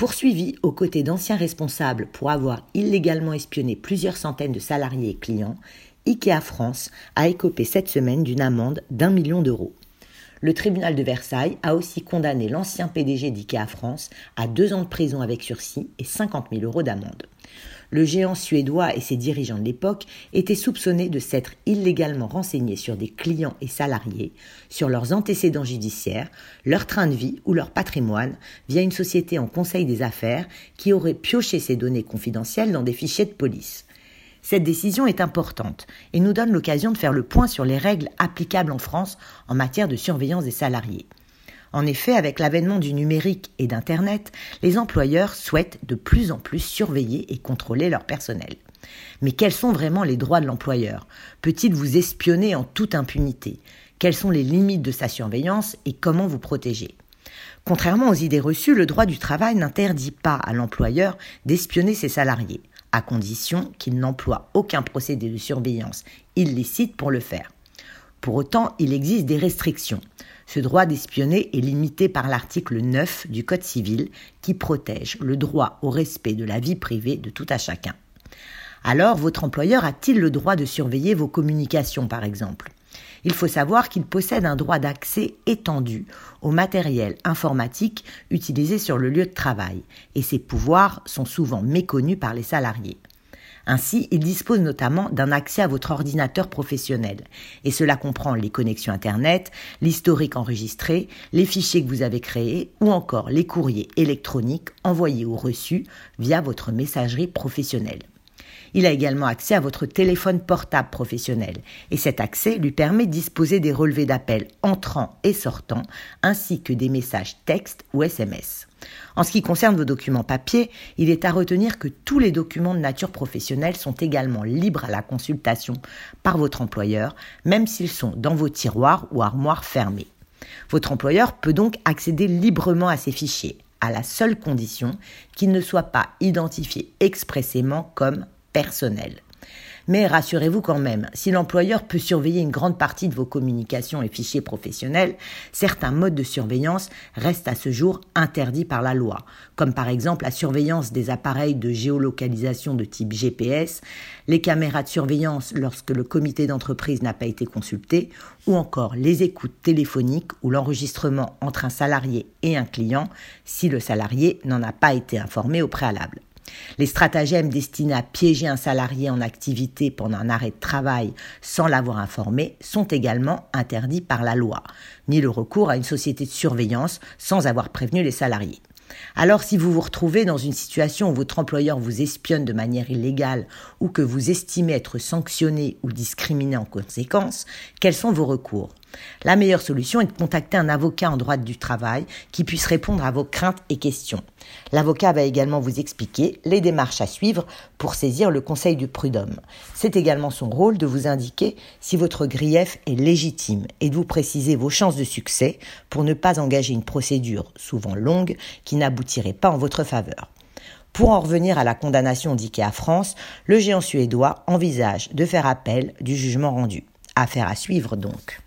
Poursuivi aux côtés d'anciens responsables pour avoir illégalement espionné plusieurs centaines de salariés et clients, IKEA France a écopé cette semaine d'une amende d'un million d'euros. Le tribunal de Versailles a aussi condamné l'ancien PDG d'IKEA France à deux ans de prison avec sursis et 50 000 euros d'amende. Le géant suédois et ses dirigeants de l'époque étaient soupçonnés de s'être illégalement renseignés sur des clients et salariés, sur leurs antécédents judiciaires, leur train de vie ou leur patrimoine via une société en conseil des affaires qui aurait pioché ces données confidentielles dans des fichiers de police. Cette décision est importante et nous donne l'occasion de faire le point sur les règles applicables en France en matière de surveillance des salariés. En effet, avec l'avènement du numérique et d'Internet, les employeurs souhaitent de plus en plus surveiller et contrôler leur personnel. Mais quels sont vraiment les droits de l'employeur? Peut-il vous espionner en toute impunité? Quelles sont les limites de sa surveillance et comment vous protéger? Contrairement aux idées reçues, le droit du travail n'interdit pas à l'employeur d'espionner ses salariés à condition qu'il n'emploie aucun procédé de surveillance illicite pour le faire. Pour autant, il existe des restrictions. Ce droit d'espionner est limité par l'article 9 du Code civil qui protège le droit au respect de la vie privée de tout à chacun. Alors, votre employeur a-t-il le droit de surveiller vos communications, par exemple? Il faut savoir qu'il possède un droit d'accès étendu au matériel informatique utilisé sur le lieu de travail, et ses pouvoirs sont souvent méconnus par les salariés. Ainsi, il dispose notamment d'un accès à votre ordinateur professionnel, et cela comprend les connexions Internet, l'historique enregistré, les fichiers que vous avez créés, ou encore les courriers électroniques envoyés ou reçus via votre messagerie professionnelle. Il a également accès à votre téléphone portable professionnel et cet accès lui permet de disposer des relevés d'appels entrants et sortants ainsi que des messages texte ou SMS. En ce qui concerne vos documents papier, il est à retenir que tous les documents de nature professionnelle sont également libres à la consultation par votre employeur, même s'ils sont dans vos tiroirs ou armoires fermées. Votre employeur peut donc accéder librement à ces fichiers, à la seule condition qu'ils ne soient pas identifiés expressément comme personnel. Mais rassurez-vous quand même, si l'employeur peut surveiller une grande partie de vos communications et fichiers professionnels, certains modes de surveillance restent à ce jour interdits par la loi, comme par exemple la surveillance des appareils de géolocalisation de type GPS, les caméras de surveillance lorsque le comité d'entreprise n'a pas été consulté, ou encore les écoutes téléphoniques ou l'enregistrement entre un salarié et un client si le salarié n'en a pas été informé au préalable. Les stratagèmes destinés à piéger un salarié en activité pendant un arrêt de travail sans l'avoir informé sont également interdits par la loi, ni le recours à une société de surveillance sans avoir prévenu les salariés. Alors si vous vous retrouvez dans une situation où votre employeur vous espionne de manière illégale ou que vous estimez être sanctionné ou discriminé en conséquence, quels sont vos recours? La meilleure solution est de contacter un avocat en droit du travail qui puisse répondre à vos craintes et questions. L'avocat va également vous expliquer les démarches à suivre pour saisir le conseil du prud'homme. C'est également son rôle de vous indiquer si votre grief est légitime et de vous préciser vos chances de succès pour ne pas engager une procédure souvent longue qui n'aboutirait pas en votre faveur. Pour en revenir à la condamnation d'IKEA France, le géant suédois envisage de faire appel du jugement rendu. Affaire à suivre donc.